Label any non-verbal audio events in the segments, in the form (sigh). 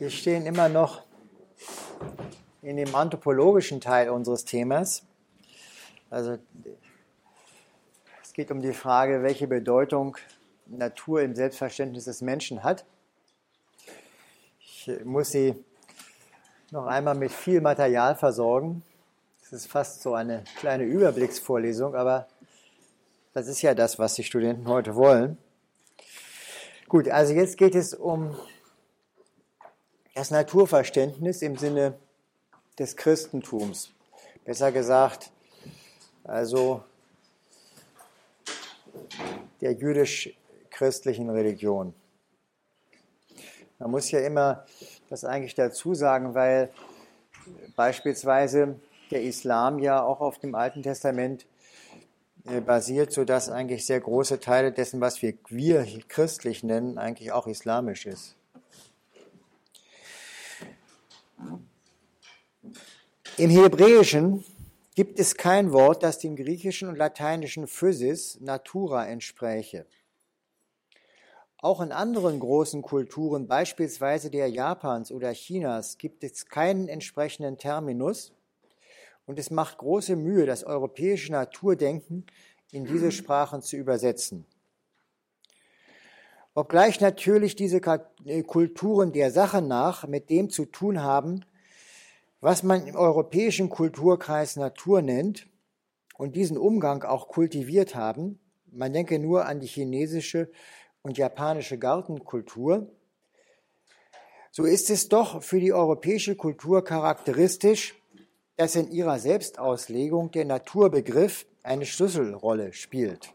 Wir stehen immer noch in dem anthropologischen Teil unseres Themas. Also es geht um die Frage, welche Bedeutung Natur im Selbstverständnis des Menschen hat. Ich muss Sie noch einmal mit viel Material versorgen. Es ist fast so eine kleine Überblicksvorlesung, aber das ist ja das, was die Studenten heute wollen. Gut, also jetzt geht es um das Naturverständnis im Sinne des Christentums. Besser gesagt, also der jüdisch-christlichen Religion. Man muss ja immer das eigentlich dazu sagen, weil beispielsweise der Islam ja auch auf dem Alten Testament äh, basiert, sodass eigentlich sehr große Teile dessen, was wir, wir christlich nennen, eigentlich auch islamisch ist. Im Hebräischen gibt es kein Wort, das dem griechischen und lateinischen Physis Natura entspräche. Auch in anderen großen Kulturen, beispielsweise der Japans oder Chinas, gibt es keinen entsprechenden Terminus, und es macht große Mühe, das europäische Naturdenken in diese Sprachen zu übersetzen. Obgleich natürlich diese äh, Kulturen der Sache nach mit dem zu tun haben, was man im europäischen Kulturkreis Natur nennt und diesen Umgang auch kultiviert haben, man denke nur an die chinesische und japanische Gartenkultur, so ist es doch für die europäische Kultur charakteristisch, dass in ihrer Selbstauslegung der Naturbegriff eine Schlüsselrolle spielt.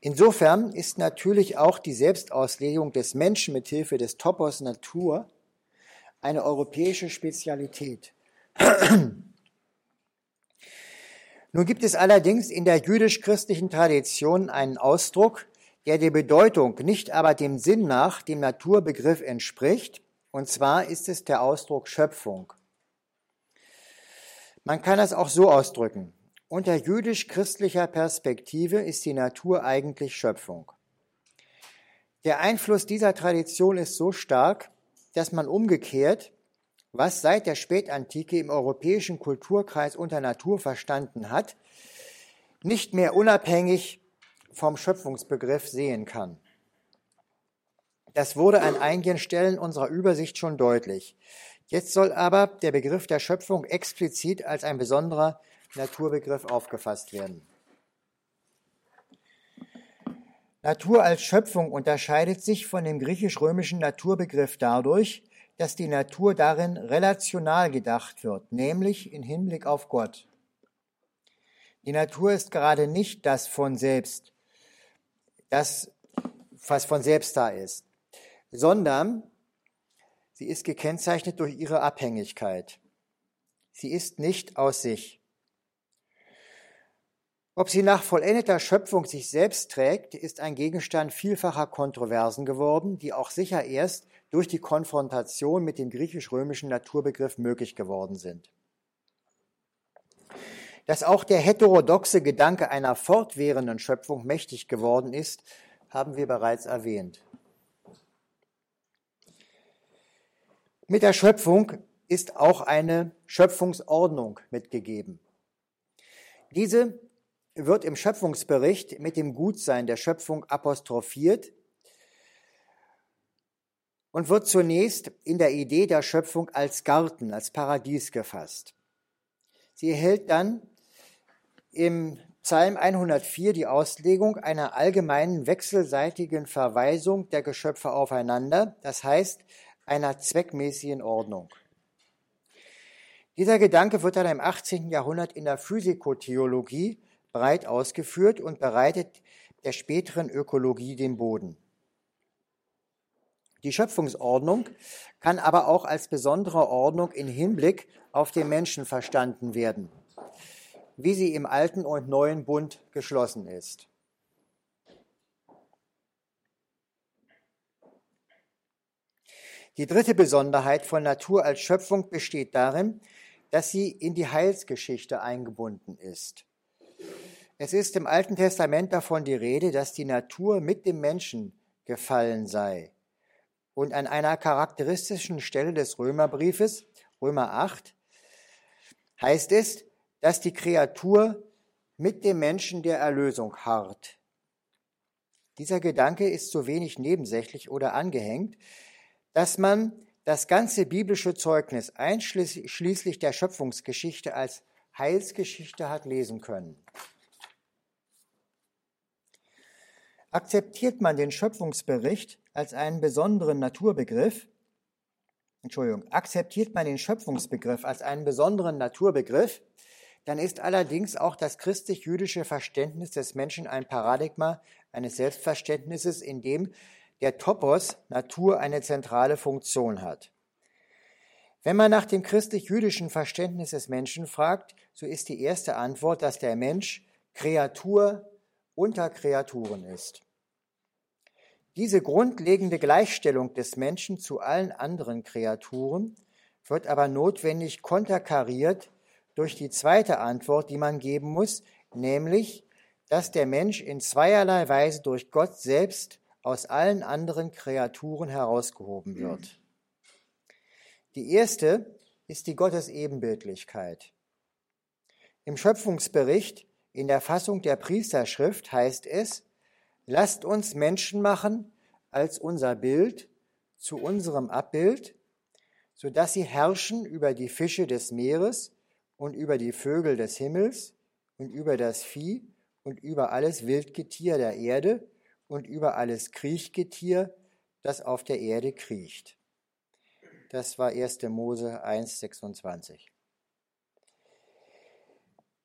Insofern ist natürlich auch die Selbstauslegung des Menschen mit Hilfe des Topos Natur eine europäische Spezialität. (clears throat) Nun gibt es allerdings in der jüdisch-christlichen Tradition einen Ausdruck, der der Bedeutung, nicht aber dem Sinn nach dem Naturbegriff entspricht, und zwar ist es der Ausdruck Schöpfung. Man kann das auch so ausdrücken. Unter jüdisch-christlicher Perspektive ist die Natur eigentlich Schöpfung. Der Einfluss dieser Tradition ist so stark, dass man umgekehrt, was seit der Spätantike im europäischen Kulturkreis unter Natur verstanden hat, nicht mehr unabhängig vom Schöpfungsbegriff sehen kann. Das wurde an einigen Stellen unserer Übersicht schon deutlich. Jetzt soll aber der Begriff der Schöpfung explizit als ein besonderer Naturbegriff aufgefasst werden. Natur als Schöpfung unterscheidet sich von dem griechisch-römischen Naturbegriff dadurch, dass die Natur darin relational gedacht wird, nämlich in Hinblick auf Gott. Die Natur ist gerade nicht das von selbst, das, was von selbst da ist, sondern Sie ist gekennzeichnet durch ihre Abhängigkeit. Sie ist nicht aus sich. Ob sie nach vollendeter Schöpfung sich selbst trägt, ist ein Gegenstand vielfacher Kontroversen geworden, die auch sicher erst durch die Konfrontation mit dem griechisch-römischen Naturbegriff möglich geworden sind. Dass auch der heterodoxe Gedanke einer fortwährenden Schöpfung mächtig geworden ist, haben wir bereits erwähnt. Mit der Schöpfung ist auch eine Schöpfungsordnung mitgegeben. Diese wird im Schöpfungsbericht mit dem Gutsein der Schöpfung apostrophiert und wird zunächst in der Idee der Schöpfung als Garten, als Paradies gefasst. Sie erhält dann im Psalm 104 die Auslegung einer allgemeinen wechselseitigen Verweisung der Geschöpfe aufeinander, das heißt einer zweckmäßigen Ordnung. Dieser Gedanke wird dann im 18. Jahrhundert in der Physikotheologie breit ausgeführt und bereitet der späteren Ökologie den Boden. Die Schöpfungsordnung kann aber auch als besondere Ordnung in Hinblick auf den Menschen verstanden werden, wie sie im alten und neuen Bund geschlossen ist. Die dritte Besonderheit von Natur als Schöpfung besteht darin, dass sie in die Heilsgeschichte eingebunden ist. Es ist im Alten Testament davon die Rede, dass die Natur mit dem Menschen gefallen sei. und an einer charakteristischen Stelle des Römerbriefes, Römer 8, heißt es, dass die Kreatur mit dem Menschen der Erlösung harrt. Dieser Gedanke ist so wenig nebensächlich oder angehängt, dass man das ganze biblische Zeugnis einschließlich der Schöpfungsgeschichte als Heilsgeschichte hat lesen können. Akzeptiert man den Schöpfungsbericht als einen besonderen Naturbegriff, Entschuldigung, akzeptiert man den Schöpfungsbegriff als einen besonderen Naturbegriff, dann ist allerdings auch das christlich-jüdische Verständnis des Menschen ein Paradigma eines Selbstverständnisses, in dem der Topos Natur eine zentrale Funktion hat. Wenn man nach dem christlich-jüdischen Verständnis des Menschen fragt, so ist die erste Antwort, dass der Mensch Kreatur unter Kreaturen ist. Diese grundlegende Gleichstellung des Menschen zu allen anderen Kreaturen wird aber notwendig konterkariert durch die zweite Antwort, die man geben muss, nämlich, dass der Mensch in zweierlei Weise durch Gott selbst aus allen anderen Kreaturen herausgehoben wird. Die erste ist die Gottesebenbildlichkeit. Im Schöpfungsbericht in der Fassung der Priesterschrift heißt es, lasst uns Menschen machen als unser Bild zu unserem Abbild, so dass sie herrschen über die Fische des Meeres und über die Vögel des Himmels und über das Vieh und über alles Wildgetier der Erde und über alles Kriechgetier, das auf der Erde kriecht. Das war 1. Mose 1, 26.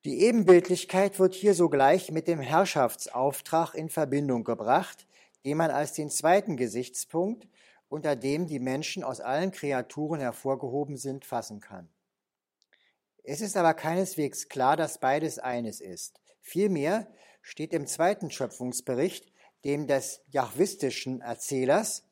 Die Ebenbildlichkeit wird hier sogleich mit dem Herrschaftsauftrag in Verbindung gebracht, den man als den zweiten Gesichtspunkt, unter dem die Menschen aus allen Kreaturen hervorgehoben sind, fassen kann. Es ist aber keineswegs klar, dass beides eines ist. Vielmehr steht im zweiten Schöpfungsbericht, dem des jahwistischen Erzählers,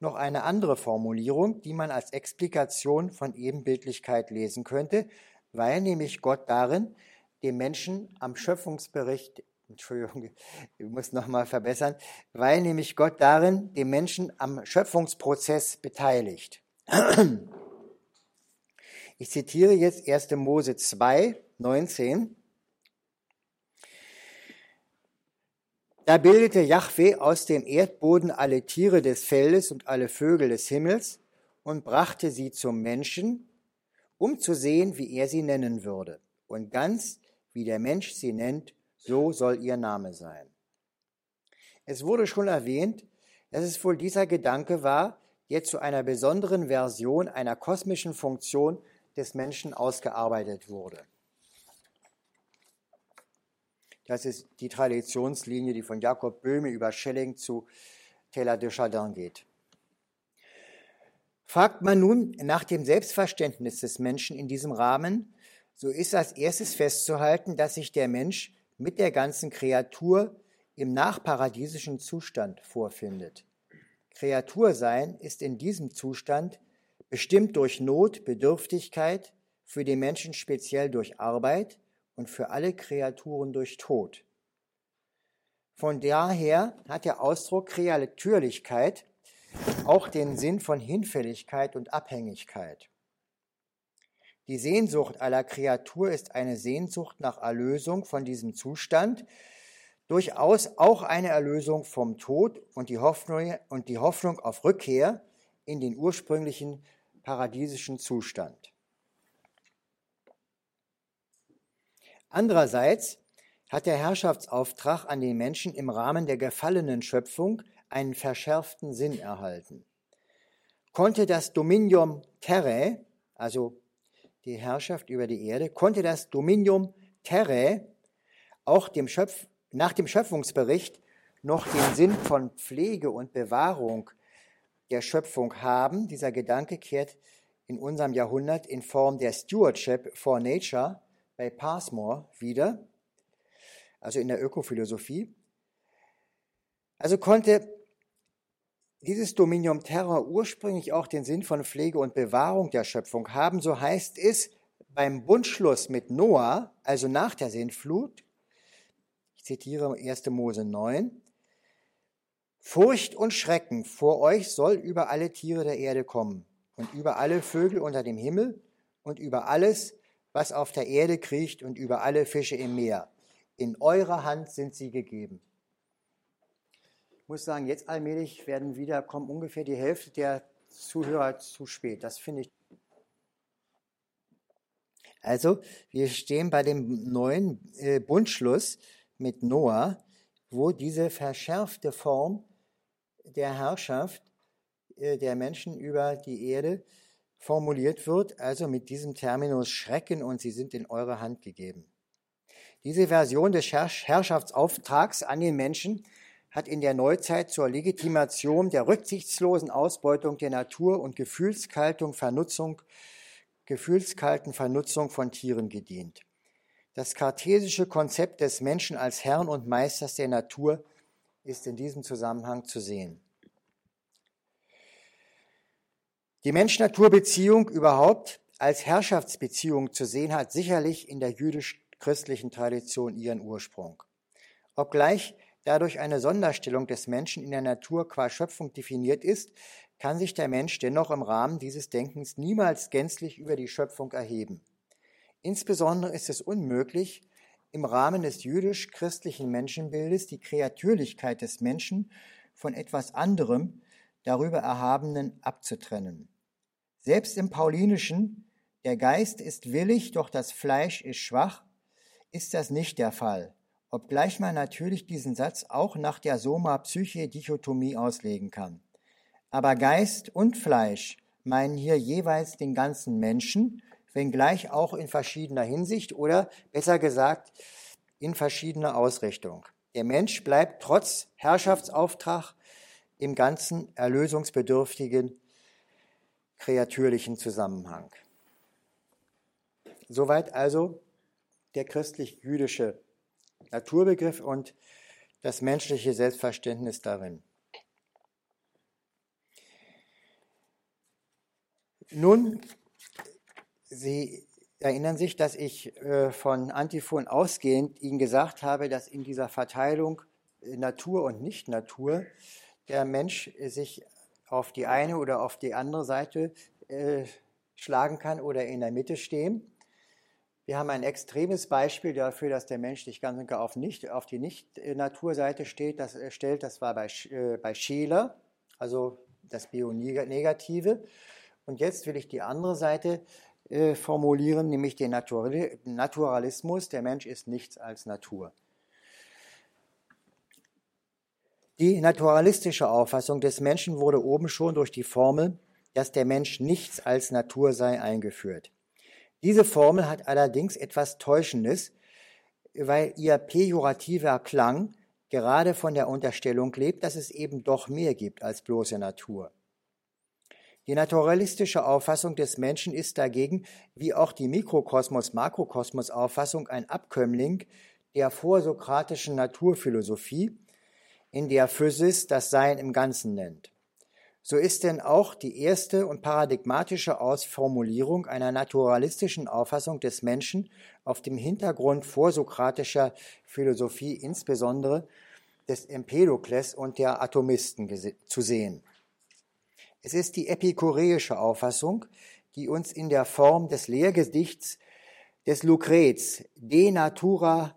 noch eine andere Formulierung, die man als Explikation von Ebenbildlichkeit lesen könnte, weil nämlich Gott darin dem Menschen am Schöpfungsbericht, Entschuldigung, (laughs) ich muss nochmal verbessern, weil nämlich Gott darin dem Menschen am Schöpfungsprozess beteiligt. (clears throat) Ich zitiere jetzt 1. Mose 2, 19. Da bildete Jahwe aus dem Erdboden alle Tiere des Feldes und alle Vögel des Himmels und brachte sie zum Menschen, um zu sehen, wie er sie nennen würde. Und ganz wie der Mensch sie nennt, so soll ihr Name sein. Es wurde schon erwähnt, dass es wohl dieser Gedanke war, der zu einer besonderen Version einer kosmischen Funktion des Menschen ausgearbeitet wurde. Das ist die Traditionslinie, die von Jakob Böhme über Schelling zu Taylor de Chardin geht. Fragt man nun nach dem Selbstverständnis des Menschen in diesem Rahmen, so ist als erstes festzuhalten, dass sich der Mensch mit der ganzen Kreatur im nachparadiesischen Zustand vorfindet. Kreatursein ist in diesem Zustand bestimmt durch Not, Bedürftigkeit, für den Menschen speziell durch Arbeit und für alle Kreaturen durch Tod. Von daher hat der Ausdruck Kreatürlichkeit auch den Sinn von Hinfälligkeit und Abhängigkeit. Die Sehnsucht aller Kreatur ist eine Sehnsucht nach Erlösung von diesem Zustand, durchaus auch eine Erlösung vom Tod und die Hoffnung, und die Hoffnung auf Rückkehr in den ursprünglichen paradiesischen Zustand. Andererseits hat der Herrschaftsauftrag an den Menschen im Rahmen der gefallenen Schöpfung einen verschärften Sinn erhalten. Konnte das Dominium Terrae, also die Herrschaft über die Erde, konnte das Dominium Terrae auch dem Schöpf nach dem Schöpfungsbericht noch den Sinn von Pflege und Bewahrung der Schöpfung haben. Dieser Gedanke kehrt in unserem Jahrhundert in Form der Stewardship for Nature bei Passmore wieder, also in der Ökophilosophie. Also konnte dieses Dominium Terra ursprünglich auch den Sinn von Pflege und Bewahrung der Schöpfung haben, so heißt es beim Bundschluss mit Noah, also nach der Sintflut, ich zitiere 1. Mose 9, Furcht und Schrecken vor euch soll über alle Tiere der Erde kommen und über alle Vögel unter dem Himmel und über alles, was auf der Erde kriecht und über alle Fische im Meer. In eurer Hand sind sie gegeben. Muss sagen, jetzt allmählich werden wieder, kommen ungefähr die Hälfte der Zuhörer zu spät. Das finde ich. Also, wir stehen bei dem neuen äh, Bundschluss mit Noah, wo diese verschärfte Form der Herrschaft äh, der Menschen über die Erde formuliert wird, also mit diesem Terminus Schrecken und sie sind in eure Hand gegeben. Diese Version des Herrschaftsauftrags an den Menschen hat in der Neuzeit zur Legitimation der rücksichtslosen Ausbeutung der Natur und gefühlskalten Vernutzung, gefühlskalten Vernutzung von Tieren gedient. Das kartesische Konzept des Menschen als Herrn und Meisters der Natur ist in diesem Zusammenhang zu sehen. Die Mensch-Natur-Beziehung überhaupt als Herrschaftsbeziehung zu sehen hat sicherlich in der jüdisch-christlichen Tradition ihren Ursprung. Obgleich dadurch eine Sonderstellung des Menschen in der Natur qua Schöpfung definiert ist, kann sich der Mensch dennoch im Rahmen dieses Denkens niemals gänzlich über die Schöpfung erheben. Insbesondere ist es unmöglich, im Rahmen des jüdisch-christlichen Menschenbildes die Kreatürlichkeit des Menschen von etwas anderem, darüber Erhabenen abzutrennen. Selbst im Paulinischen, der Geist ist willig, doch das Fleisch ist schwach, ist das nicht der Fall, obgleich man natürlich diesen Satz auch nach der Soma-Psyche-Dichotomie auslegen kann. Aber Geist und Fleisch meinen hier jeweils den ganzen Menschen, wenngleich auch in verschiedener Hinsicht oder besser gesagt in verschiedener Ausrichtung. Der Mensch bleibt trotz Herrschaftsauftrag im ganzen erlösungsbedürftigen kreatürlichen Zusammenhang. Soweit also der christlich-jüdische Naturbegriff und das menschliche Selbstverständnis darin. Nun, Sie erinnern sich, dass ich äh, von Antiphon ausgehend Ihnen gesagt habe, dass in dieser Verteilung Natur und Nicht-Natur der Mensch sich auf die eine oder auf die andere Seite äh, schlagen kann oder in der Mitte stehen. Wir haben ein extremes Beispiel dafür, dass der Mensch sich ganz und gar auf, nicht, auf die Nicht-Naturseite steht, das, äh, stellt. Das war bei, äh, bei Scheler, also das Bio-Negative. Und jetzt will ich die andere Seite äh, formulieren, nämlich den Naturalismus. Der Mensch ist nichts als Natur. Die naturalistische Auffassung des Menschen wurde oben schon durch die Formel, dass der Mensch nichts als Natur sei, eingeführt. Diese Formel hat allerdings etwas Täuschendes, weil ihr pejorativer Klang gerade von der Unterstellung lebt, dass es eben doch mehr gibt als bloße Natur. Die naturalistische Auffassung des Menschen ist dagegen, wie auch die Mikrokosmos-Makrokosmos-Auffassung, ein Abkömmling der vorsokratischen Naturphilosophie, in der Physis das Sein im Ganzen nennt. So ist denn auch die erste und paradigmatische Ausformulierung einer naturalistischen Auffassung des Menschen auf dem Hintergrund vorsokratischer Philosophie, insbesondere des Empedokles und der Atomisten zu sehen. Es ist die epikureische Auffassung, die uns in der Form des Lehrgedichts des Lucrez De Natura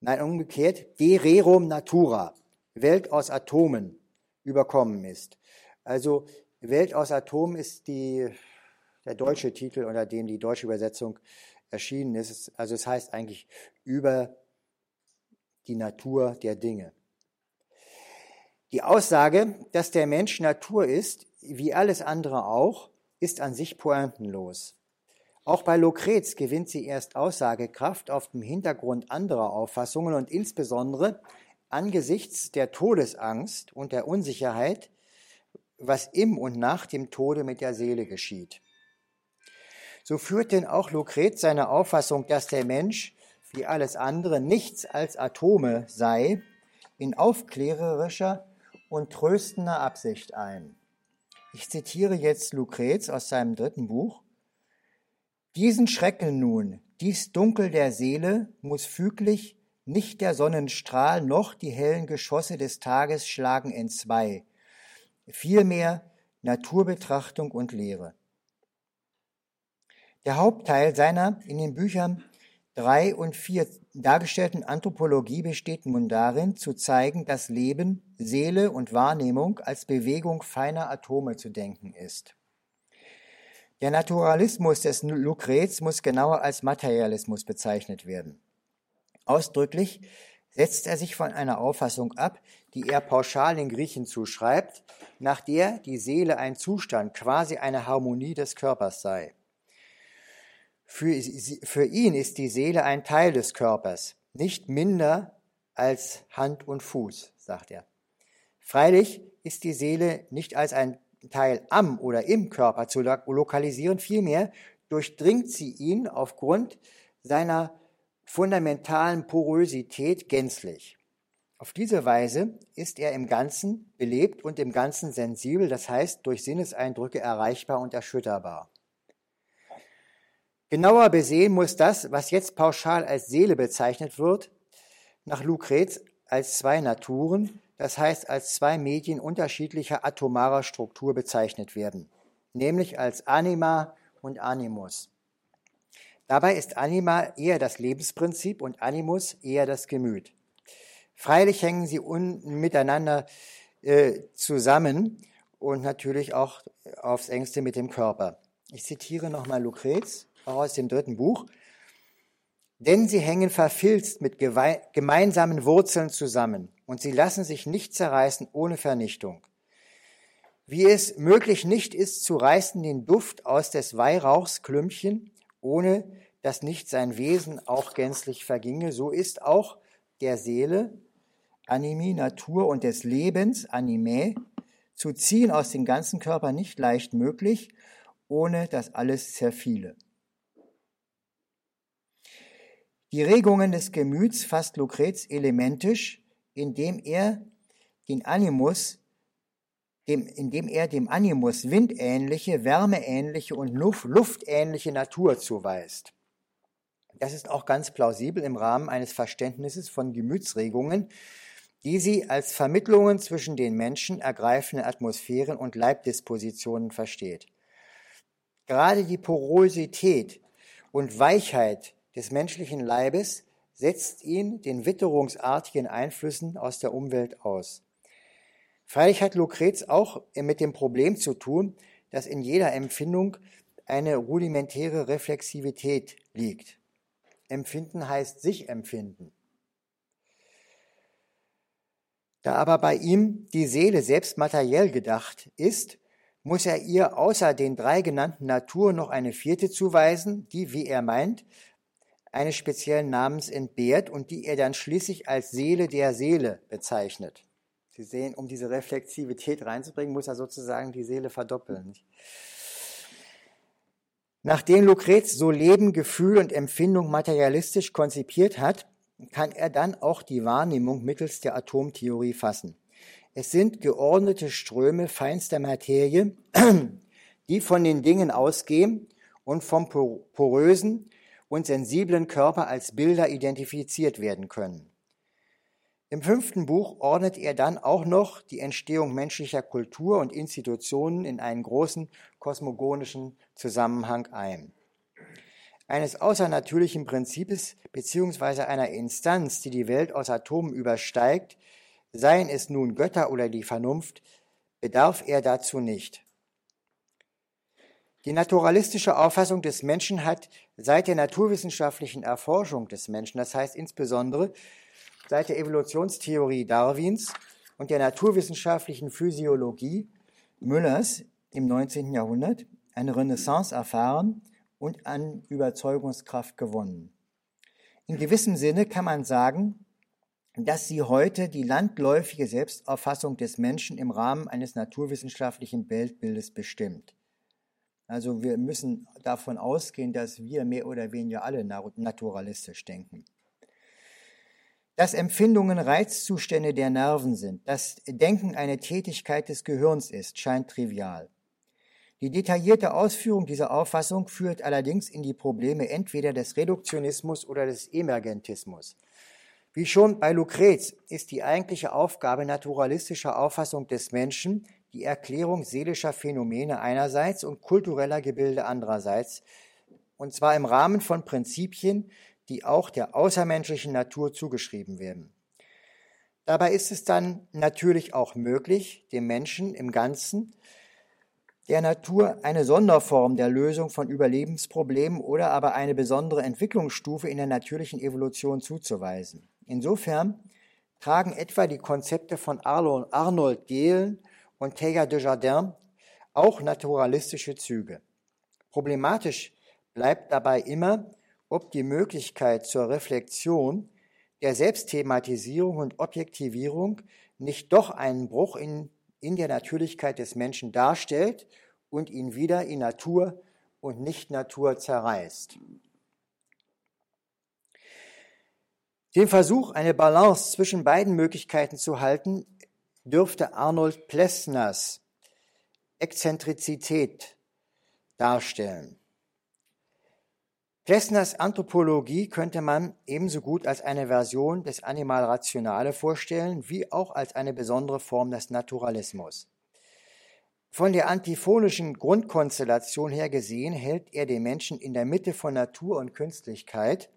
nein, umgekehrt, de rerum natura, Welt aus Atomen, überkommen ist. Also Welt aus Atomen ist die, der deutsche Titel, unter dem die deutsche Übersetzung erschienen ist. Also es heißt eigentlich über die Natur der Dinge. Die Aussage, dass der Mensch Natur ist, wie alles andere auch, ist an sich pointenlos. Auch bei Lucrez gewinnt sie erst Aussagekraft auf dem Hintergrund anderer Auffassungen und insbesondere angesichts der Todesangst und der Unsicherheit, was im und nach dem Tode mit der Seele geschieht. So führt denn auch Lucrez seine Auffassung, dass der Mensch, wie alles andere, nichts als Atome sei, in aufklärerischer und tröstender Absicht ein. Ich zitiere jetzt Lucrez aus seinem dritten Buch. Diesen Schrecken nun, dies Dunkel der Seele muss füglich nicht der Sonnenstrahl noch die hellen Geschosse des Tages schlagen entzwei, vielmehr Naturbetrachtung und Lehre. Der Hauptteil seiner in den Büchern drei und vier dargestellten Anthropologie besteht nun darin, zu zeigen, dass Leben, Seele und Wahrnehmung als Bewegung feiner Atome zu denken ist. Der Naturalismus des Lucrez muss genauer als Materialismus bezeichnet werden. Ausdrücklich setzt er sich von einer Auffassung ab, die er pauschal den Griechen zuschreibt, nach der die Seele ein Zustand, quasi eine Harmonie des Körpers sei. Für, für ihn ist die Seele ein Teil des Körpers, nicht minder als Hand und Fuß, sagt er. Freilich ist die Seele nicht als ein Teil am oder im Körper zu lokalisieren, vielmehr durchdringt sie ihn aufgrund seiner fundamentalen Porosität gänzlich. Auf diese Weise ist er im Ganzen belebt und im Ganzen sensibel, das heißt durch Sinneseindrücke erreichbar und erschütterbar. Genauer besehen muss das, was jetzt pauschal als Seele bezeichnet wird, nach Lucrez als zwei Naturen, das heißt als zwei Medien unterschiedlicher atomarer Struktur bezeichnet werden, nämlich als Anima und Animus. Dabei ist Anima eher das Lebensprinzip und Animus eher das Gemüt. Freilich hängen sie miteinander äh, zusammen und natürlich auch aufs engste mit dem Körper. Ich zitiere nochmal Lucrez aus dem dritten Buch. Denn sie hängen verfilzt mit gemeinsamen Wurzeln zusammen und sie lassen sich nicht zerreißen ohne Vernichtung. Wie es möglich nicht ist, zu reißen den Duft aus des Weihrauchs Klümpchen, ohne dass nicht sein Wesen auch gänzlich verginge, so ist auch der Seele, Animi, Natur und des Lebens, Anime, zu ziehen aus dem ganzen Körper nicht leicht möglich, ohne dass alles zerfiele. Die Regungen des Gemüts fasst Lucrez elementisch, indem er den Animus, dem, indem er dem Animus windähnliche, wärmeähnliche und luftähnliche Natur zuweist. Das ist auch ganz plausibel im Rahmen eines Verständnisses von Gemütsregungen, die sie als Vermittlungen zwischen den Menschen ergreifenden Atmosphären und Leibdispositionen versteht. Gerade die Porosität und Weichheit des menschlichen Leibes setzt ihn den witterungsartigen Einflüssen aus der Umwelt aus. Freilich hat Lucrez auch mit dem Problem zu tun, dass in jeder Empfindung eine rudimentäre Reflexivität liegt. Empfinden heißt sich empfinden. Da aber bei ihm die Seele selbst materiell gedacht ist, muss er ihr außer den drei genannten Naturen noch eine vierte zuweisen, die, wie er meint, eines speziellen Namens entbehrt und die er dann schließlich als Seele der Seele bezeichnet. Sie sehen, um diese Reflexivität reinzubringen, muss er sozusagen die Seele verdoppeln. Nachdem Lucrez so Leben, Gefühl und Empfindung materialistisch konzipiert hat, kann er dann auch die Wahrnehmung mittels der Atomtheorie fassen. Es sind geordnete Ströme feinster Materie, (clears throat) die von den Dingen ausgehen und vom porösen und sensiblen Körper als Bilder identifiziert werden können. Im fünften Buch ordnet er dann auch noch die Entstehung menschlicher Kultur und Institutionen in einen großen kosmogonischen Zusammenhang ein. Eines außernatürlichen Prinzips beziehungsweise einer Instanz, die die Welt aus Atomen übersteigt, seien es nun Götter oder die Vernunft, bedarf er dazu nicht. Die naturalistische Auffassung des Menschen hat seit der naturwissenschaftlichen Erforschung des Menschen, das heißt insbesondere seit der Evolutionstheorie Darwins und der naturwissenschaftlichen Physiologie Müllers im 19. Jahrhundert, eine Renaissance erfahren und an Überzeugungskraft gewonnen. In gewissem Sinne kann man sagen, dass sie heute die landläufige Selbstauffassung des Menschen im Rahmen eines naturwissenschaftlichen Weltbildes bestimmt. Also wir müssen davon ausgehen, dass wir mehr oder weniger alle naturalistisch denken. Dass Empfindungen Reizzustände der Nerven sind, dass Denken eine Tätigkeit des Gehirns ist, scheint trivial. Die detaillierte Ausführung dieser Auffassung führt allerdings in die Probleme entweder des Reduktionismus oder des Emergentismus. Wie schon bei Lucrez ist die eigentliche Aufgabe naturalistischer Auffassung des Menschen die Erklärung seelischer Phänomene einerseits und kultureller Gebilde andererseits, und zwar im Rahmen von Prinzipien, die auch der außermenschlichen Natur zugeschrieben werden. Dabei ist es dann natürlich auch möglich, dem Menschen im Ganzen der Natur eine Sonderform der Lösung von Überlebensproblemen oder aber eine besondere Entwicklungsstufe in der natürlichen Evolution zuzuweisen. Insofern tragen etwa die Konzepte von Arnold Gehlen und Teilhard de Jardin auch naturalistische Züge. Problematisch bleibt dabei immer, ob die Möglichkeit zur Reflexion, der Selbstthematisierung und Objektivierung nicht doch einen Bruch in, in der Natürlichkeit des Menschen darstellt und ihn wieder in Natur und Nicht-Natur zerreißt. Den Versuch, eine Balance zwischen beiden Möglichkeiten zu halten, dürfte Arnold Plessners Exzentrizität darstellen. Plessners Anthropologie könnte man ebenso gut als eine Version des Animal Rationale vorstellen, wie auch als eine besondere Form des Naturalismus. Von der antiphonischen Grundkonstellation her gesehen hält er den Menschen in der Mitte von Natur und Künstlichkeit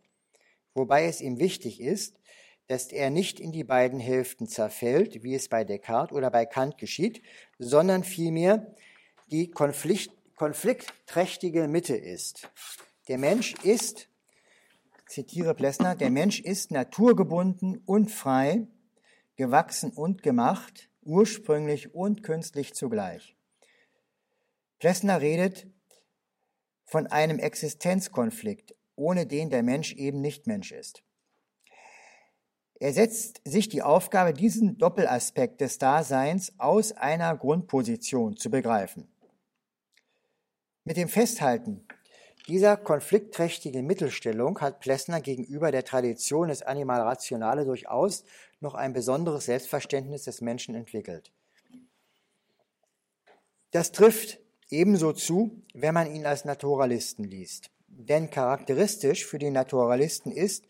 wobei es ihm wichtig ist, dass er nicht in die beiden Hälften zerfällt, wie es bei Descartes oder bei Kant geschieht, sondern vielmehr die Konflikt, konfliktträchtige Mitte ist. Der Mensch ist, zitiere Plessner, der Mensch ist naturgebunden und frei, gewachsen und gemacht, ursprünglich und künstlich zugleich. Plessner redet von einem Existenzkonflikt, ohne den der Mensch eben nicht Mensch ist. Er setzt sich die Aufgabe, diesen Doppelaspekt des Daseins aus einer Grundposition zu begreifen. Mit dem Festhalten dieser konfliktträchtigen Mittelstellung hat Plessner gegenüber der Tradition des Animal Rationale durchaus noch ein besonderes Selbstverständnis des Menschen entwickelt. Das trifft ebenso zu, wenn man ihn als Naturalisten liest. Denn charakteristisch für die Naturalisten ist,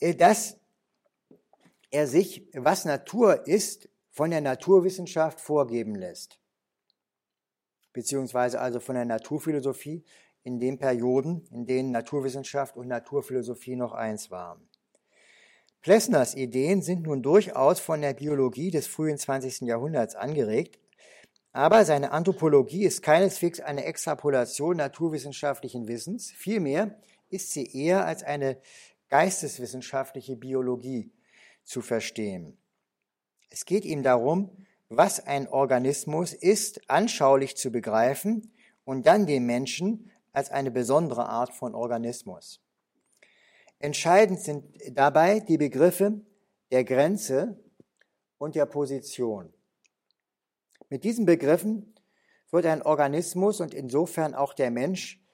äh, dass er sich, was Natur ist, von der Naturwissenschaft vorgeben lässt. Beziehungsweise also von der Naturphilosophie in den Perioden, in denen Naturwissenschaft und Naturphilosophie noch eins waren. Plessners Ideen sind nun durchaus von der Biologie des frühen 20. Jahrhunderts angeregt, aber seine Anthropologie ist keineswegs eine Extrapolation naturwissenschaftlichen Wissens, vielmehr ist sie eher als eine geisteswissenschaftliche Biologie zu verstehen. Es geht ihm darum, was ein Organismus ist, anschaulich zu begreifen und dann den Menschen als eine besondere Art von Organismus. Entscheidend sind dabei die Begriffe der Grenze und der Position. Mit diesen Begriffen wird ein Organismus und insofern auch der Mensch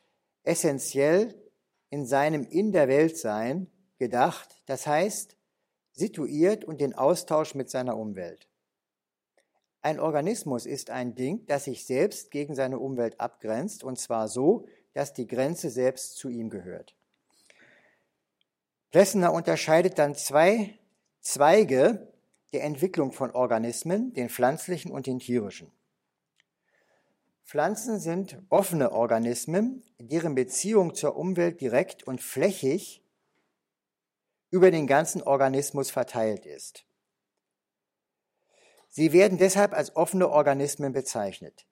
essentiell in seinem In der Welt sein gedacht, das heißt situiert und den Austausch mit seiner Umwelt. Ein Organismus ist ein Ding, das sich selbst gegen seine Umwelt abgrenzt, und zwar so, dass die Grenze selbst zu ihm gehört. Plessner unterscheidet dann zwei Zweige der Entwicklung von Organismen, den pflanzlichen und den tierischen. Pflanzen sind offene Organismen, deren Beziehung zur Umwelt direkt und flächig über den ganzen Organismus verteilt ist. Sie werden deshalb als offene Organismen bezeichnet.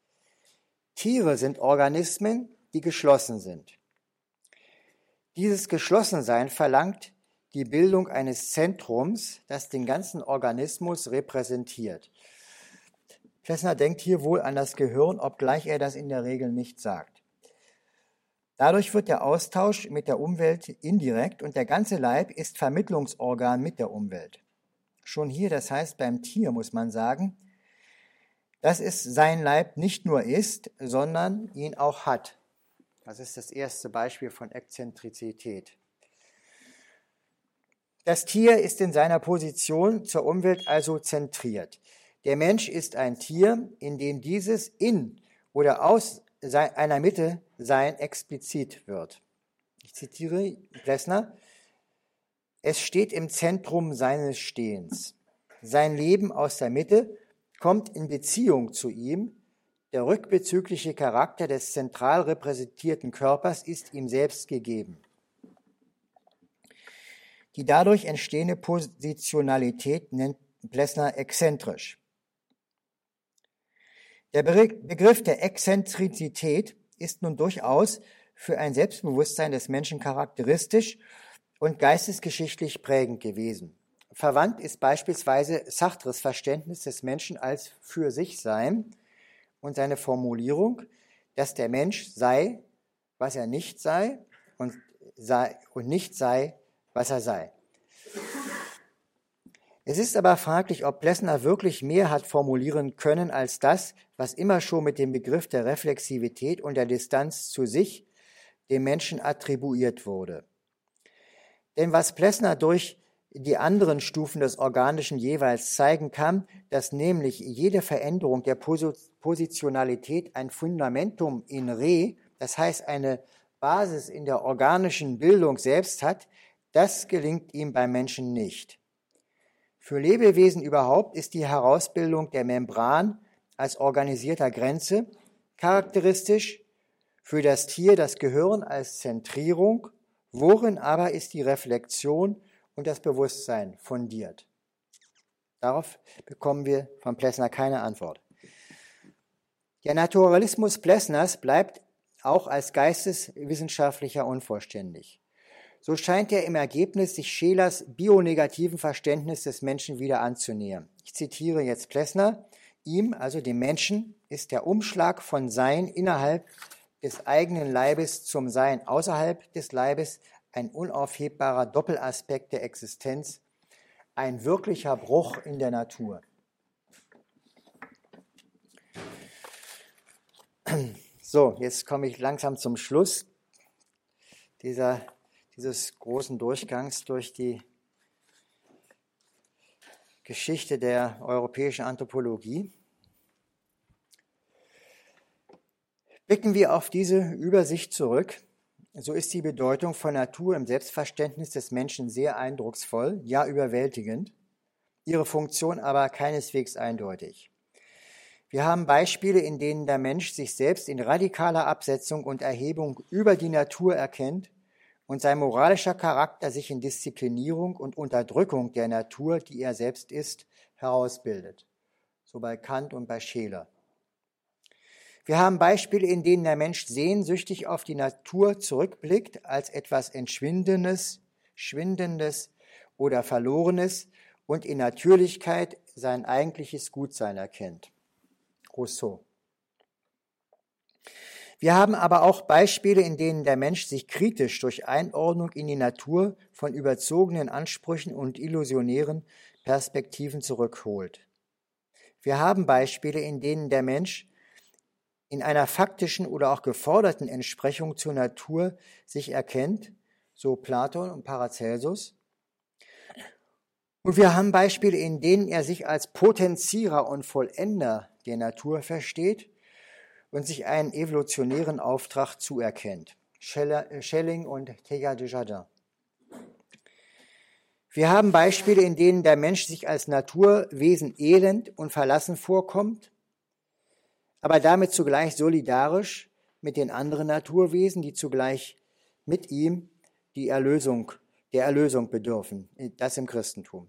Tiere sind Organismen, die geschlossen sind. Dieses Geschlossensein verlangt die Bildung eines Zentrums, das den ganzen Organismus repräsentiert. Plessner denkt hier wohl an das Gehirn, obgleich er das in der Regel nicht sagt. Dadurch wird der Austausch mit der Umwelt indirekt und der ganze Leib ist Vermittlungsorgan mit der Umwelt. Schon hier, das heißt beim Tier muss man sagen, dass es sein Leib nicht nur ist, sondern ihn auch hat. Das ist das erste Beispiel von Exzentrizität. Das Tier ist in seiner Position zur Umwelt also zentriert. Der Mensch ist ein Tier, in dem dieses in oder aus einer Mitte sein explizit wird. Ich zitiere Plessner. Es steht im Zentrum seines Stehens. Sein Leben aus der Mitte kommt in Beziehung zu ihm. Der rückbezügliche Charakter des zentral repräsentierten Körpers ist ihm selbst gegeben. Die dadurch entstehende Positionalität nennt Plessner exzentrisch. Der Begriff der Exzentrizität ist nun durchaus für ein Selbstbewusstsein des Menschen charakteristisch und geistesgeschichtlich prägend gewesen. Verwandt ist beispielsweise Sartres Verständnis des Menschen als für sich sein und seine Formulierung, dass der Mensch sei, was er nicht sei und, sei, und nicht sei, was er sei. Es ist aber fraglich, ob Plessner wirklich mehr hat formulieren können als das, was immer schon mit dem Begriff der Reflexivität und der Distanz zu sich, dem Menschen attribuiert wurde. Denn was Plessner durch die anderen Stufen des Organischen jeweils zeigen kann, dass nämlich jede Veränderung der Positionalität ein Fundamentum in Re, das heißt eine Basis in der organischen Bildung selbst hat, das gelingt ihm beim Menschen nicht. Für Lebewesen überhaupt ist die Herausbildung der Membran als organisierter Grenze charakteristisch, für das Tier das Gehirn als Zentrierung, worin aber ist die Reflexion und das Bewusstsein fundiert? Darauf bekommen wir von Plessner keine Antwort. Der Naturalismus Plessners bleibt auch als geisteswissenschaftlicher unvollständig. So scheint er im Ergebnis sich Schelers bionegativen Verständnis des Menschen wieder anzunähern. Ich zitiere jetzt Plessner. Ihm, also dem Menschen, ist der Umschlag von Sein innerhalb des eigenen Leibes zum Sein außerhalb des Leibes ein unaufhebbarer Doppelaspekt der Existenz, ein wirklicher Bruch in der Natur. So, jetzt komme ich langsam zum Schluss dieser dieses großen Durchgangs durch die Geschichte der europäischen Anthropologie. Blicken wir auf diese Übersicht zurück, so ist die Bedeutung von Natur im Selbstverständnis des Menschen sehr eindrucksvoll, ja überwältigend, ihre Funktion aber keineswegs eindeutig. Wir haben Beispiele, in denen der Mensch sich selbst in radikaler Absetzung und Erhebung über die Natur erkennt und sein moralischer Charakter sich in Disziplinierung und Unterdrückung der Natur, die er selbst ist, herausbildet. So bei Kant und bei Scheler. Wir haben Beispiele, in denen der Mensch sehnsüchtig auf die Natur zurückblickt als etwas Entschwindendes, Schwindendes oder Verlorenes und in Natürlichkeit sein eigentliches Gutsein erkennt. Rousseau. Wir haben aber auch Beispiele, in denen der Mensch sich kritisch durch Einordnung in die Natur von überzogenen Ansprüchen und illusionären Perspektiven zurückholt. Wir haben Beispiele, in denen der Mensch in einer faktischen oder auch geforderten Entsprechung zur Natur sich erkennt, so Platon und Paracelsus. Und wir haben Beispiele, in denen er sich als Potenzierer und Vollender der Natur versteht, und sich einen evolutionären Auftrag zuerkennt. Äh, Schelling und Teilhard de Jardin. Wir haben Beispiele, in denen der Mensch sich als Naturwesen elend und verlassen vorkommt, aber damit zugleich solidarisch mit den anderen Naturwesen, die zugleich mit ihm die Erlösung, der Erlösung bedürfen, das im Christentum.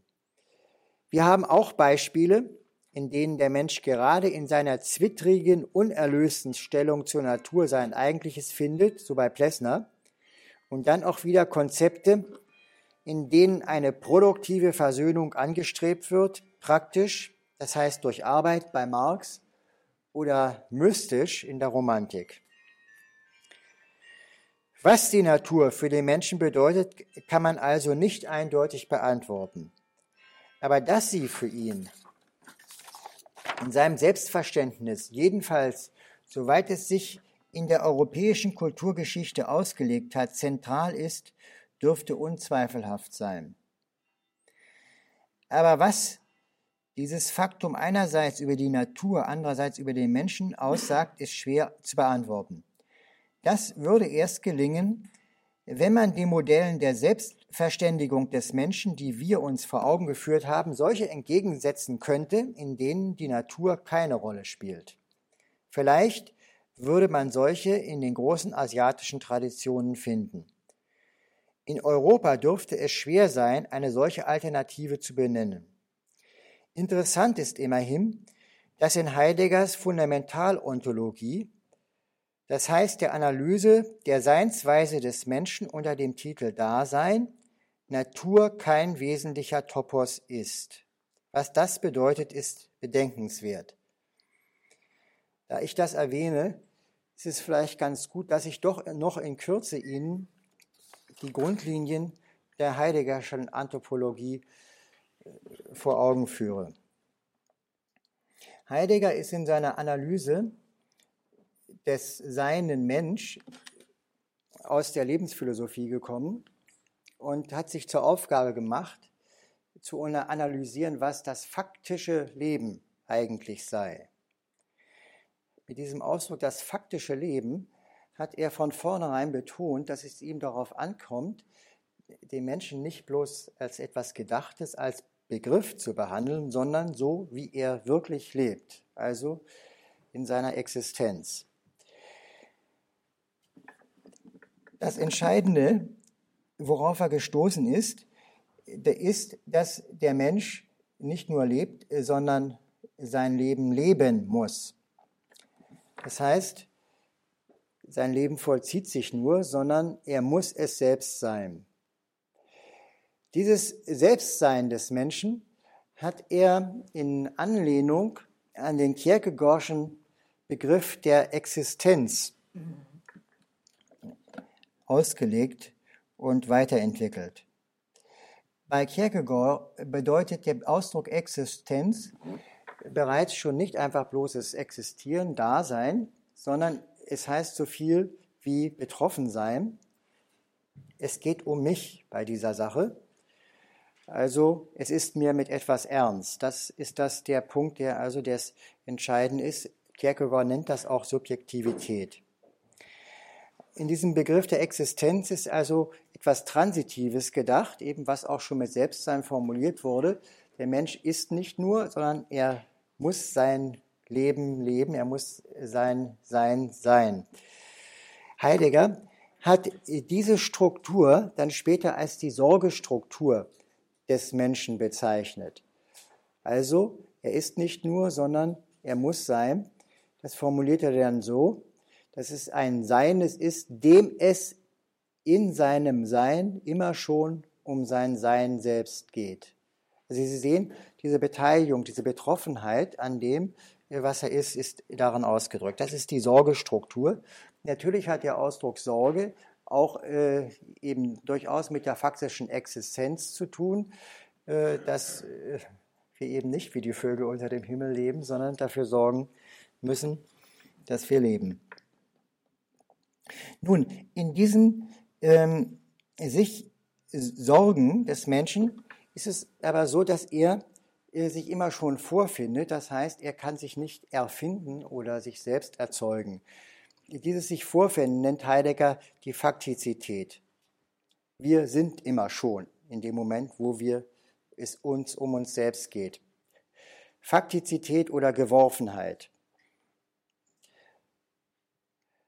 Wir haben auch Beispiele, in denen der Mensch gerade in seiner zwittrigen, unerlösten Stellung zur Natur sein eigentliches findet, so bei Plessner, und dann auch wieder Konzepte, in denen eine produktive Versöhnung angestrebt wird, praktisch, das heißt durch Arbeit bei Marx oder mystisch in der Romantik. Was die Natur für den Menschen bedeutet, kann man also nicht eindeutig beantworten. Aber dass sie für ihn in seinem Selbstverständnis, jedenfalls soweit es sich in der europäischen Kulturgeschichte ausgelegt hat, zentral ist, dürfte unzweifelhaft sein. Aber was dieses Faktum einerseits über die Natur, andererseits über den Menschen aussagt, ist schwer zu beantworten. Das würde erst gelingen, Wenn man den Modellen der Selbstverständigung des Menschen, die wir uns vor Augen geführt haben, solche entgegensetzen könnte, in denen die Natur keine Rolle spielt. Vielleicht würde man solche in den großen asiatischen Traditionen finden. In Europa dürfte es schwer sein, eine solche Alternative zu benennen. Interessant ist immerhin, dass in Heideggers Fundamentalontologie das heißt der Analyse der Seinsweise des Menschen unter dem Titel Dasein, Natur kein wesentlicher Topos ist. Was das bedeutet, ist bedenkenswert. Da ich das erwähne, ist es vielleicht ganz gut, dass ich doch noch in Kürze Ihnen die Grundlinien der Heideggerschen Anthropologie vor Augen führe. Heidegger ist in seiner Analyse des seinen Mensch aus der Lebensphilosophie gekommen und hat sich zur Aufgabe gemacht, zu analysieren, was das faktische Leben eigentlich sei. Mit diesem Ausdruck das faktische Leben hat er von vornherein betont, dass es ihm darauf ankommt, den Menschen nicht bloß als etwas Gedachtes, als Begriff zu behandeln, sondern so, wie er wirklich lebt, also in seiner Existenz. Das Entscheidende, worauf er gestoßen ist, ist, dass der Mensch nicht nur lebt, sondern sein Leben leben muss. Das heißt, sein Leben vollzieht sich nur, sondern er muss es selbst sein. Dieses Selbstsein des Menschen hat er in Anlehnung an den Kierkegaardschen Begriff der Existenz ausgelegt und weiterentwickelt. Bei Kierkegaard bedeutet der Ausdruck Existenz bereits schon nicht einfach bloßes Existieren, Dasein, sondern es heißt so viel wie betroffen sein. Es geht um mich bei dieser Sache. Also es ist mir mit etwas ernst. Das ist das der Punkt, der also das Entscheidende ist. Kierkegaard nennt das auch Subjektivität. In diesem Begriff der Existenz ist also etwas Transitives gedacht, eben was auch schon mit Selbstsein formuliert wurde. Der Mensch ist nicht nur, sondern er muss sein Leben leben, er muss sein Sein sein. Heidegger hat diese Struktur dann später als die Sorgestruktur des Menschen bezeichnet. Also, er ist nicht nur, sondern er muss sein. Das formuliert er dann so, dass es ein Seines ist, dem es in seinem Sein immer schon um sein Sein selbst geht. Also Sie sehen, diese Beteiligung, diese Betroffenheit an dem, was er ist, ist daran ausgedrückt. Das ist die Sorgestruktur. Natürlich hat der Ausdruck Sorge auch äh, eben durchaus mit der faktischen Existenz zu tun, äh, dass äh, wir eben nicht wie die Vögel unter dem Himmel leben, sondern dafür sorgen müssen, dass wir leben. Nun, in diesem ähm, sich Sorgen des Menschen ist es aber so, dass er äh, sich immer schon vorfindet. Das heißt, er kann sich nicht erfinden oder sich selbst erzeugen. Dieses sich vorfinden nennt Heidegger die Faktizität. Wir sind immer schon in dem Moment, wo wir es uns um uns selbst geht. Faktizität oder Geworfenheit.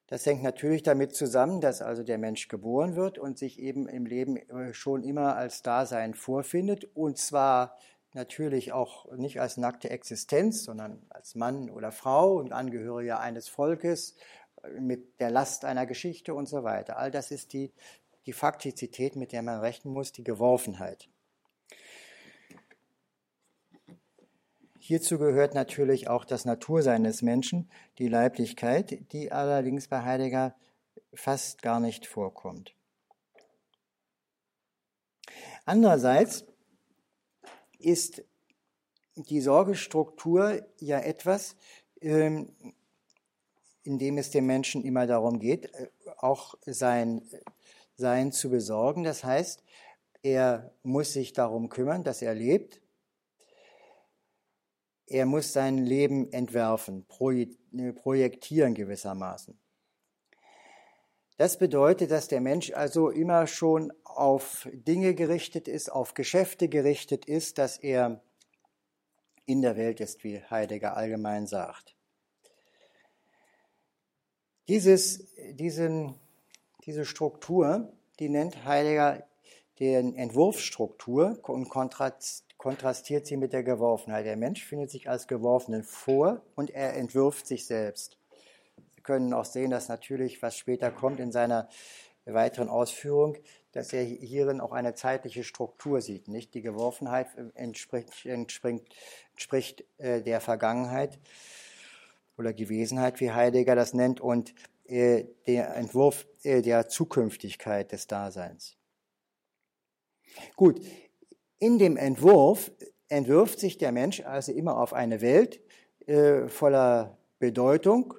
Das hängt natürlich damit zusammen, dass also der Mensch geboren wird und sich eben im Leben äh, schon immer als Dasein vorfindet und zwar natürlich auch nicht als nackte Existenz, sondern als Mann oder Frau und Angehöriger eines Volkes mit der Last einer Geschichte und so weiter. All das ist die, die Faktizität, mit der man rechnen muss, die Geworfenheit. Hierzu gehört natürlich auch das Natursein des Menschen, die Leiblichkeit, die allerdings bei Heidegger fast gar nicht vorkommt. Andererseits ist die Sorgestruktur ja etwas, ähm, in dem es dem Menschen immer darum geht, äh, auch sein Sein zu besorgen. Das heißt, er muss sich darum kümmern, dass er lebt er muss sein Leben entwerfen, äh, projektieren gewissermaßen. Das bedeutet, dass der Mensch also immer schon auf Dinge gerichtet ist, auf Geschäfte gerichtet ist, dass er in der Welt ist, wie Heidegger allgemein sagt. Dieses, diesen, diese Struktur, die nennt Heidegger den Entwurfsstruktur und kontrastiert sie mit der Geworfenheit. Der Mensch findet sich als Geworfenen vor und er entwirft sich selbst können auch sehen, dass natürlich, was später kommt in seiner weiteren Ausführung, dass er hierin auch eine zeitliche Struktur sieht. Nicht die Geworfenheit entspricht, entspricht, entspricht äh, der Vergangenheit oder Gewesenheit, wie Heidegger das nennt, und äh, der Entwurf äh, der Zukünftigkeit des Daseins. Gut, in dem Entwurf entwirft sich der Mensch also immer auf eine Welt äh, voller Bedeutung,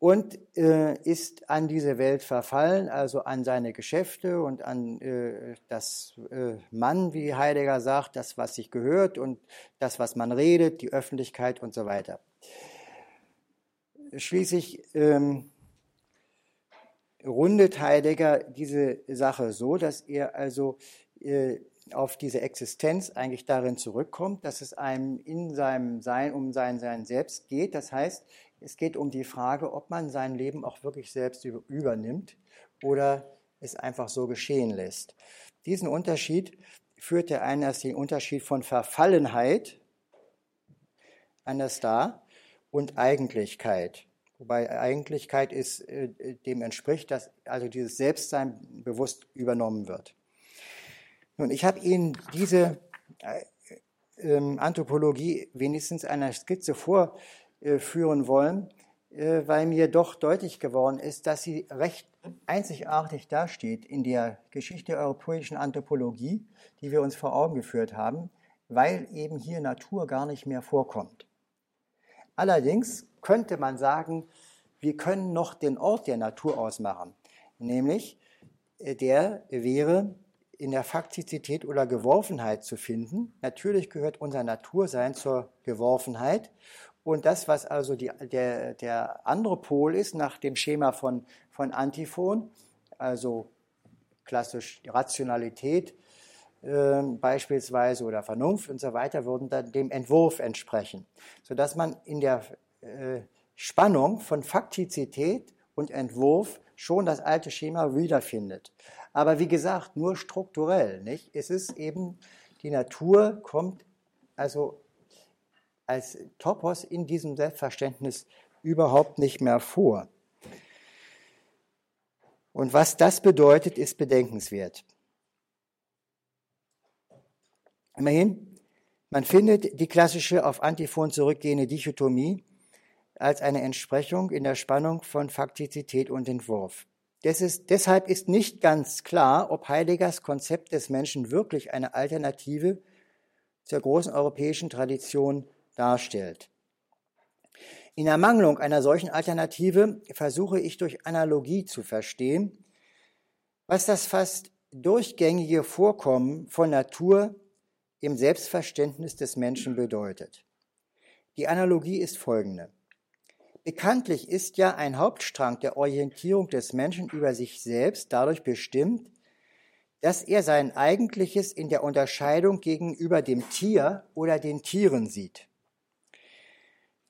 und äh, ist an diese Welt verfallen, also an seine Geschäfte und an äh, das äh, Mann, wie Heidegger sagt, das, was sich gehört und das, was man redet, die Öffentlichkeit und so weiter. Schließlich ähm, rundet Heidegger diese Sache so, dass er also äh, auf diese Existenz eigentlich darin zurückkommt, dass es einem in seinem Sein um sein Sein selbst geht. Das heißt, es geht um die Frage, ob man sein Leben auch wirklich selbst übernimmt oder es einfach so geschehen lässt. Diesen Unterschied führt der eine als den Unterschied von Verfallenheit anders dar und Eigentlichkeit. Wobei Eigentlichkeit ist, äh, dem entspricht, dass also dieses Selbstsein bewusst übernommen wird. Nun, ich habe Ihnen diese äh, ähm, Anthropologie wenigstens einer Skizze vor äh, führen wollen, äh, weil mir doch deutlich geworden ist, dass sie recht einzigartig dasteht in der Geschichte der europäischen Anthropologie, die wir uns vor Augen geführt haben, weil eben hier Natur gar nicht mehr vorkommt. Allerdings könnte man sagen, wir können noch den Ort der Natur ausmachen, nämlich äh, der wäre in der Faktizität oder Geworfenheit zu finden. Natürlich gehört unser Natursein zur Geworfenheit und das, was also die, der, der andere Pol ist, nach dem Schema von, von Antiphon, also klassisch Rationalität äh, beispielsweise oder Vernunft und so weiter, würden dann dem Entwurf entsprechen, sodass man in der äh, Spannung von Faktizität und Entwurf schon das alte Schema wiederfindet. Aber wie gesagt, nur strukturell. Nicht? Es ist eben, die Natur kommt also als Topos in diesem Selbstverständnis überhaupt nicht mehr vor. Und was das bedeutet, ist bedenkenswert. Immerhin, man findet die klassische auf Antiphon zurückgehende Dichotomie als eine Entsprechung in der Spannung von Faktizität und Entwurf. Ist, deshalb ist nicht ganz klar, ob Heideggers Konzept des Menschen wirklich eine Alternative zur großen europäischen Tradition darstellt. In Ermangelung einer solchen Alternative versuche ich durch Analogie zu verstehen, was das fast durchgängige Vorkommen von Natur im Selbstverständnis des Menschen bedeutet. Die Analogie ist folgende. Bekanntlich ist ja ein Hauptstrang der Orientierung des Menschen über sich selbst dadurch bestimmt, dass er sein Eigentliches in der Unterscheidung gegenüber dem Tier oder den Tieren sieht.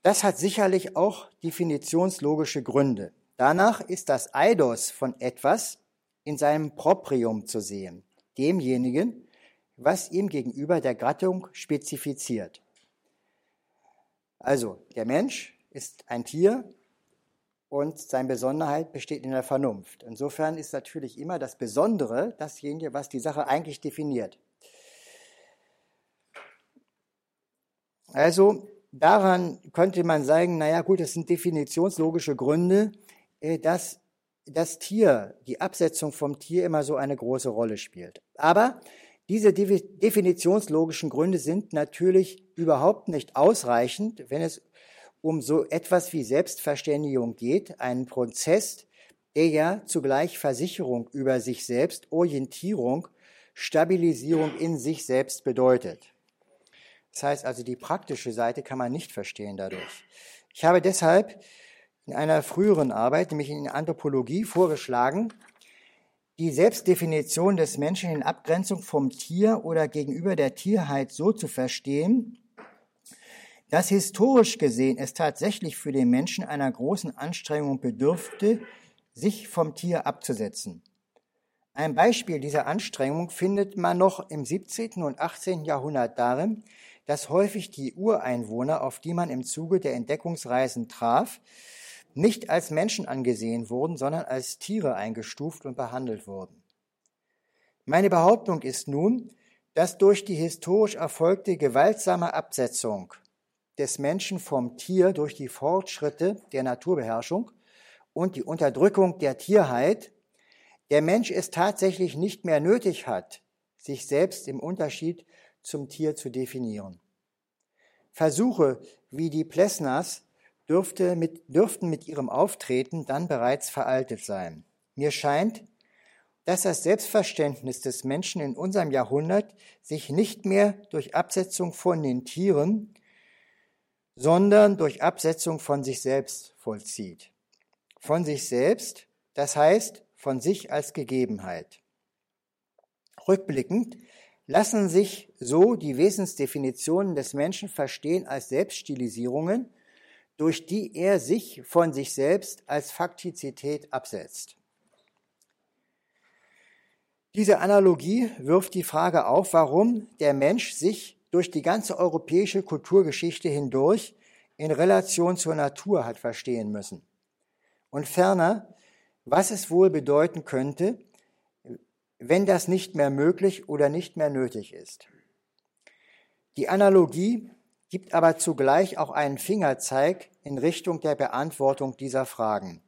Das hat sicherlich auch definitionslogische Gründe. Danach ist das Eidos von etwas in seinem Proprium zu sehen, demjenigen, was ihm gegenüber der Gattung spezifiziert. Also, der Mensch ist ein Tier und seine Besonderheit besteht in der Vernunft. Insofern ist natürlich immer das Besondere dasjenige, was die Sache eigentlich definiert. Also daran könnte man sagen, naja gut, es sind definitionslogische Gründe, äh, dass das Tier, die Absetzung vom Tier immer so eine große Rolle spielt. Aber diese definitionslogischen Gründe sind natürlich überhaupt nicht ausreichend, wenn es um so etwas wie Selbstverständigung geht, einen Prozess, der ja zugleich Versicherung über sich selbst, Orientierung, Stabilisierung in sich selbst bedeutet. Das heißt also, die praktische Seite kann man nicht verstehen dadurch. Ich habe deshalb in einer früheren Arbeit, nämlich in Anthropologie, vorgeschlagen, die Selbstdefinition des Menschen in Abgrenzung vom Tier oder gegenüber der Tierheit so zu verstehen, dass historisch gesehen es tatsächlich für den Menschen einer großen Anstrengung bedürfte, sich vom Tier abzusetzen. Ein Beispiel dieser Anstrengung findet man noch im 17. und 18. Jahrhundert darin, dass häufig die Ureinwohner, auf die man im Zuge der Entdeckungsreisen traf, nicht als Menschen angesehen wurden, sondern als Tiere eingestuft und behandelt wurden. Meine Behauptung ist nun, dass durch die historisch erfolgte gewaltsame Absetzung des Menschen vom Tier durch die Fortschritte der Naturbeherrschung und die Unterdrückung der Tierheit der Mensch es tatsächlich nicht mehr nötig hat, sich selbst im Unterschied zum Tier zu definieren. Versuche wie die Plessners dürfte mit, dürften mit ihrem Auftreten dann bereits veraltet sein. Mir scheint, dass das Selbstverständnis des Menschen in unserem Jahrhundert sich nicht mehr durch Absetzung von den Tieren, sondern durch Absetzung von sich selbst vollzieht. Von sich selbst, das heißt von sich als Gegebenheit. Rückblickend lassen sich so die Wesensdefinitionen des Menschen verstehen als Selbststilisierungen, durch die er sich von sich selbst als Faktizität absetzt. Diese Analogie wirft die Frage auf, warum der Mensch sich durch die ganze europäische Kulturgeschichte hindurch in Relation zur Natur hat verstehen müssen. Und ferner, was es wohl bedeuten könnte, wenn das nicht mehr möglich oder nicht mehr nötig ist. Die Analogie gibt aber zugleich auch einen Fingerzeig in Richtung der Beantwortung dieser Fragen.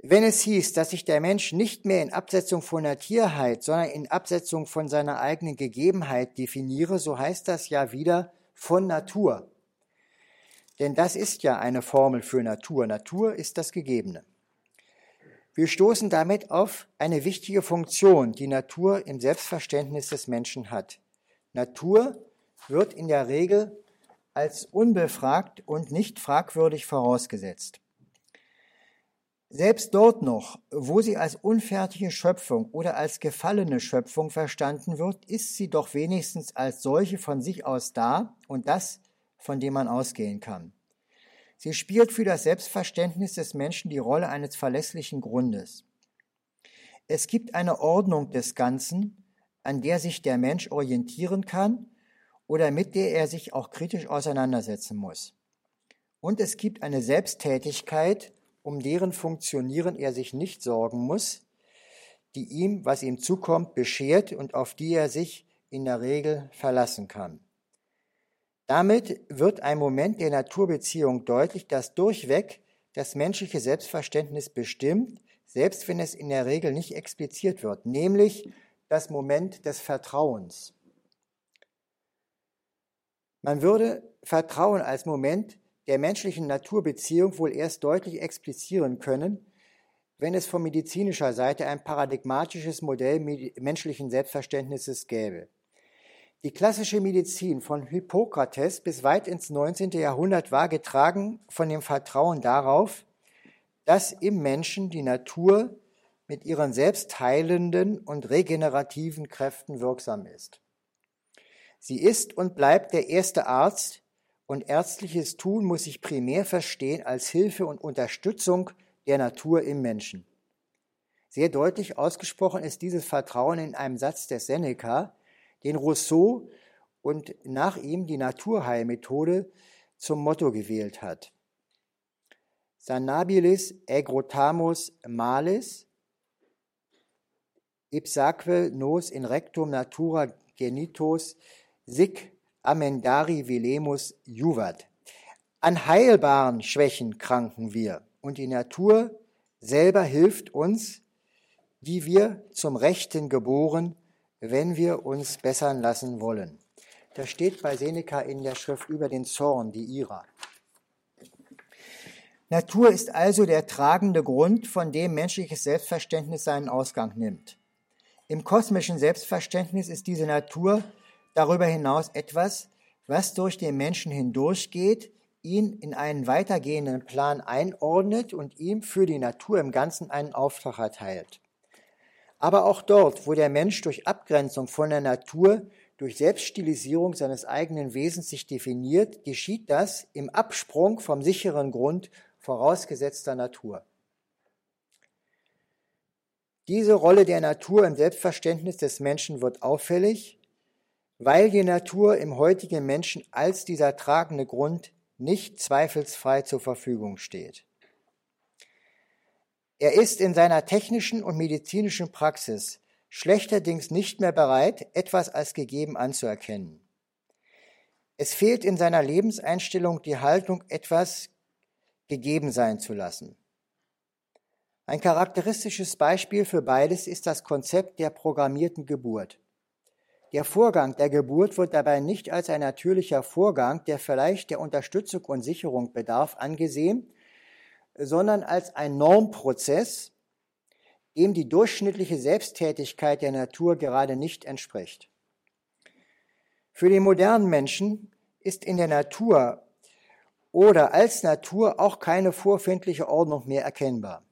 Wenn es hieß, dass sich der Mensch nicht mehr in Absetzung von der Tierheit, sondern in Absetzung von seiner eigenen Gegebenheit definiere, so heißt das ja wieder von Natur. Denn das ist ja eine Formel für Natur. Natur ist das Gegebene. Wir stoßen damit auf eine wichtige Funktion, die Natur im Selbstverständnis des Menschen hat. Natur wird in der Regel als unbefragt und nicht fragwürdig vorausgesetzt. Selbst dort noch, wo sie als unfertige Schöpfung oder als gefallene Schöpfung verstanden wird, ist sie doch wenigstens als solche von sich aus da und das, von dem man ausgehen kann. Sie spielt für das Selbstverständnis des Menschen die Rolle eines verlässlichen Grundes. Es gibt eine Ordnung des Ganzen, an der sich der Mensch orientieren kann oder mit der er sich auch kritisch auseinandersetzen muss. Und es gibt eine Selbsttätigkeit, um deren Funktionieren er sich nicht sorgen muss, die ihm, was ihm zukommt, beschert und auf die er sich in der Regel verlassen kann. Damit wird ein Moment der Naturbeziehung deutlich, das durchweg das menschliche Selbstverständnis bestimmt, selbst wenn es in der Regel nicht expliziert wird, nämlich das Moment des Vertrauens. Man würde Vertrauen als Moment der menschlichen Naturbeziehung wohl erst deutlich explizieren können, wenn es von medizinischer Seite ein paradigmatisches Modell menschlichen Selbstverständnisses gäbe. Die klassische Medizin von Hippokrates bis weit ins 19. Jahrhundert war getragen von dem Vertrauen darauf, dass im Menschen die Natur mit ihren selbstheilenden und regenerativen Kräften wirksam ist. Sie ist und bleibt der erste Arzt und ärztliches Tun muss sich primär verstehen als Hilfe und Unterstützung der Natur im Menschen. Sehr deutlich ausgesprochen ist dieses Vertrauen in einem Satz des Seneca, den Rousseau und nach ihm die Naturheilmethode zum Motto gewählt hat. Sanabilis agrotamus malis, ipsaque nos in rectum natura genitos, sic amendari vilemus juvat. An heilbaren Schwächen kranken wir und die Natur selber hilft uns, die wir zum Rechten geboren wenn wir uns bessern lassen wollen. Das steht bei Seneca in der Schrift über den Zorn, die Ira. Natur ist also der tragende Grund, von dem menschliches Selbstverständnis seinen Ausgang nimmt. Im kosmischen Selbstverständnis ist diese Natur darüber hinaus etwas, was durch den Menschen hindurchgeht, ihn in einen weitergehenden Plan einordnet und ihm für die Natur im Ganzen einen Auftrag erteilt. Aber auch dort, wo der Mensch durch Abgrenzung von der Natur, durch Selbststilisierung seines eigenen Wesens sich definiert, geschieht das im Absprung vom sicheren Grund vorausgesetzter Natur. Diese Rolle der Natur im Selbstverständnis des Menschen wird auffällig, weil die Natur im heutigen Menschen als dieser tragende Grund nicht zweifelsfrei zur Verfügung steht. Er ist in seiner technischen und medizinischen Praxis schlechterdings nicht mehr bereit, etwas als gegeben anzuerkennen. Es fehlt in seiner Lebenseinstellung die Haltung, etwas gegeben sein zu lassen. Ein charakteristisches Beispiel für beides ist das Konzept der programmierten Geburt. Der Vorgang der Geburt wird dabei nicht als ein natürlicher Vorgang, der vielleicht der Unterstützung und Sicherung bedarf, angesehen, sondern als ein Normprozess, dem die durchschnittliche Selbsttätigkeit der Natur gerade nicht entspricht. Für den modernen Menschen ist in der Natur oder als Natur auch keine vorfindliche Ordnung mehr erkennbar.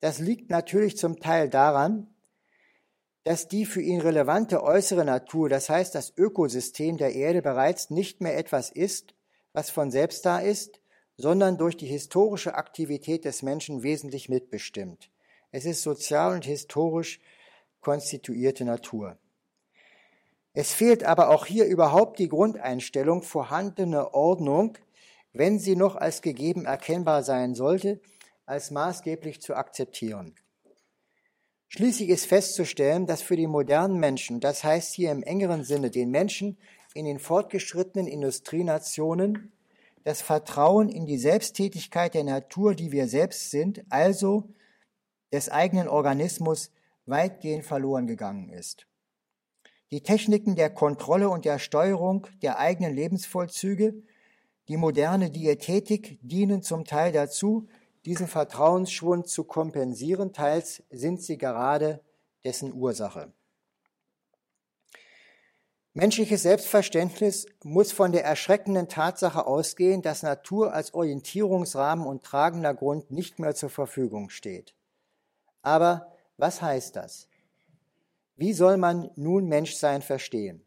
Das liegt natürlich zum Teil daran, dass die für ihn relevante äußere Natur, das heißt das Ökosystem der Erde bereits nicht mehr etwas ist, was von selbst da ist, sondern durch die historische Aktivität des Menschen wesentlich mitbestimmt. Es ist sozial und historisch konstituierte Natur. Es fehlt aber auch hier überhaupt die Grundeinstellung, vorhandene Ordnung, wenn sie noch als gegeben erkennbar sein sollte, als maßgeblich zu akzeptieren. Schließlich ist festzustellen, dass für die modernen Menschen, das heißt hier im engeren Sinne den Menschen in den fortgeschrittenen Industrienationen, das Vertrauen in die Selbsttätigkeit der Natur, die wir selbst sind, also des eigenen Organismus, weitgehend verloren gegangen ist. Die Techniken der Kontrolle und der Steuerung der eigenen Lebensvollzüge, die moderne Diätetik dienen zum Teil dazu, diesen Vertrauensschwund zu kompensieren, teils sind sie gerade dessen Ursache. Menschliches Selbstverständnis muss von der erschreckenden Tatsache ausgehen, dass Natur als Orientierungsrahmen und tragender Grund nicht mehr zur Verfügung steht. Aber was heißt das? Wie soll man nun Menschsein verstehen?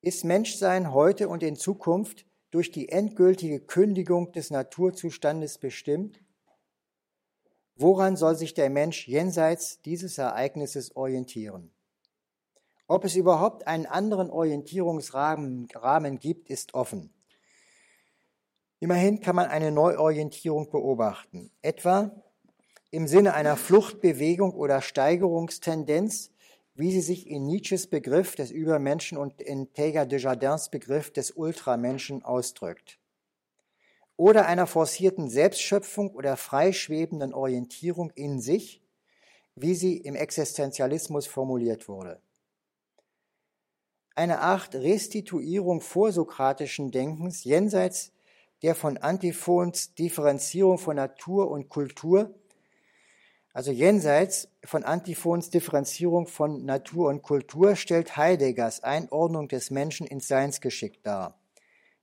Ist Menschsein heute und in Zukunft durch die endgültige Kündigung des Naturzustandes bestimmt? Woran soll sich der Mensch jenseits dieses Ereignisses orientieren? Ob es überhaupt einen anderen Orientierungsrahmen Rahmen gibt, ist offen. Immerhin kann man eine Neuorientierung beobachten, etwa im Sinne einer Fluchtbewegung oder Steigerungstendenz, wie sie sich in Nietzsches Begriff des Übermenschen und in Teilhard de Jardins Begriff des Ultramenschen ausdrückt. Oder einer forcierten Selbstschöpfung oder freischwebenden Orientierung in sich, wie sie im Existenzialismus formuliert wurde eine Art Restituierung vorsokratischen Denkens jenseits der von Antiphons Differenzierung von Natur und Kultur, also jenseits von Antiphons Differenzierung von Natur und Kultur, stellt Heideggers Einordnung des Menschen ins Seinsgeschick dar.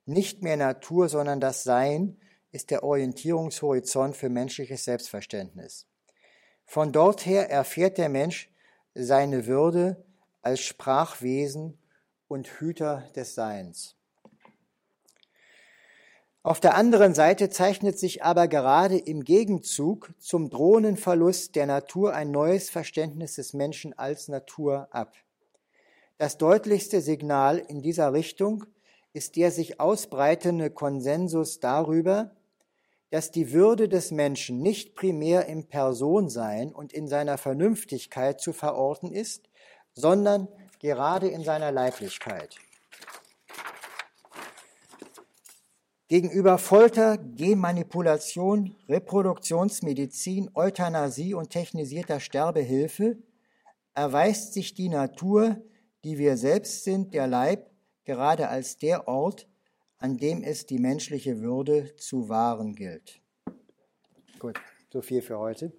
Nicht mehr Natur, sondern das Sein ist der Orientierungshorizont für menschliches Selbstverständnis. Von dort her erfährt der Mensch seine Würde als Sprachwesen und Hüter des Seins. Auf der anderen Seite zeichnet sich aber gerade im Gegenzug zum drohenden Verlust der Natur ein neues Verständnis des Menschen als Natur ab. Das deutlichste Signal in dieser Richtung ist der sich ausbreitende Konsensus darüber, dass die Würde des Menschen nicht primär im Personsein und in seiner Vernünftigkeit zu verorten ist, sondern gerade in seiner Leiblichkeit. Gegenüber Folter, Genmanipulation, Reproduktionsmedizin, Euthanasie und technisierter Sterbehilfe erweist sich die Natur, die wir selbst sind, der Leib, gerade als der Ort, an dem es die menschliche Würde zu wahren gilt. Gut, so viel für heute.